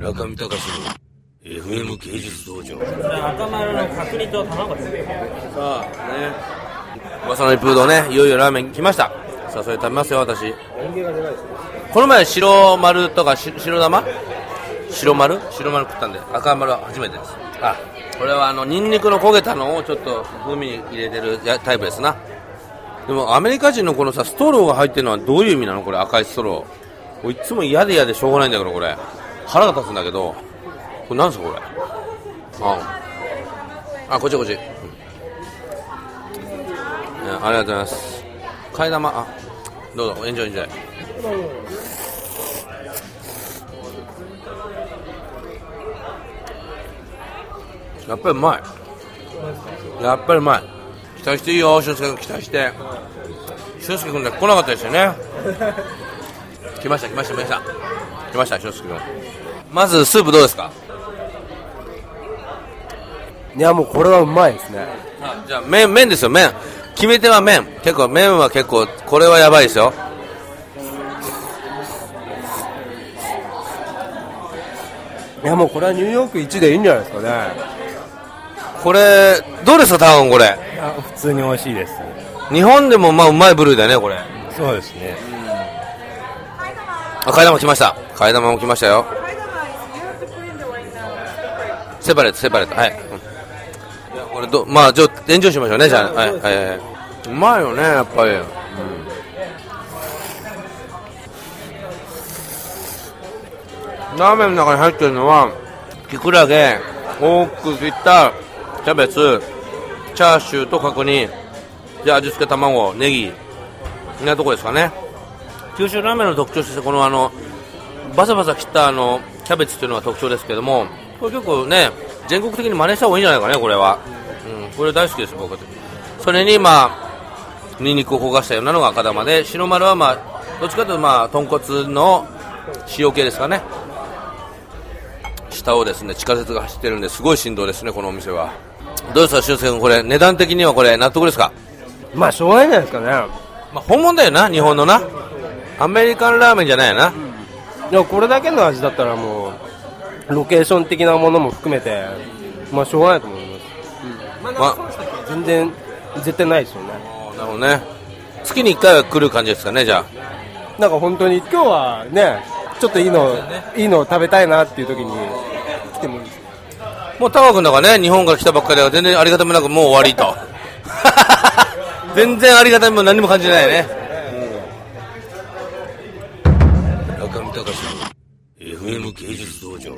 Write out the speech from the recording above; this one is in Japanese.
中見隆の FM 芸術道場。赤丸の角煮と卵ですさあね噂の一風堂ねいよいよラーメン来ました。さあそれ食べますよ私。この前白丸とかし白玉？白丸？白丸食ったんで赤丸は初めてです。あこれはあのニンニクの焦げたのをちょっと風味に入れてるやタイプですな。でもアメリカ人のこのさストローが入ってるのはどういう意味なの？これ赤いストロー。いつも嫌で嫌でしょうがないんだけどこれ腹が立つんだけどこれなんすかこれ？あ。あこっちこっち、うん。ありがとうございます。替え玉。あどうぞ。エンジョイエンジョイ。やっぱりうまい。やっぱりうまい。期待していいよ。俊介君期待して。俊介君だけ来なかったですよね来ました来ました来ました。来ました俊介君まずスープどうですか？いやもうこれはうまいですね。あじゃあ麺麺ですよ麺。決め手は麺。結構麺は結構これはやばいですよ。いやもうこれはニューヨーク一でいいんじゃないですかね。これどうですかタウンこれ？普通に美味しいです。日本でもまあうまい部類だよねこれ。そうですねあ替え玉来ました。替え玉も来ましたよ。セパレートセパレート。はい、うん。いやこれどまあじゃあ炎上しましょうねじゃあ。はいはいはい。うまいよねやっぱり、ラーメンの中に入ってるのはきくらげ多く切ったキャベツチャーシューと角煮。で味付け卵ネギ。なとこですかね九州ラーメンの特徴としてこのあのバサバサ切ったあのキャベツっていうのが特徴ですけどもこれ結構ね全国的に真似した方がいいんじゃないかねこれは、うん、これ大好きです僕。それにまあニンニクを焦がしたようなのが赤玉で白丸はまあどっちかというとまあ豚骨の塩系ですかね。下をですね地下鉄が走ってるんですごい振動ですねこのお店は。どうですか俊介君これ値段的にはこれ納得ですか？まあしょうがないんじゃないですかね。まあ本物だよな日本のなアメリカンラーメンじゃないよな、いやこれだけの味だったらもうロケーション的なものも含めてまあしょうがないと思います、まあ全然絶対ないですよね。なるほどね。月に1回は来る感じですかねじゃなんか本当に今日はねちょっといいの、いいのを食べたいなっていう時に来てもいいです。あもうタワ君だからね日本から来たばっかりだから全然ありがたみなくもう終わりと。全然ありがたみも何も感じないね、中見隆の FM 芸術道場。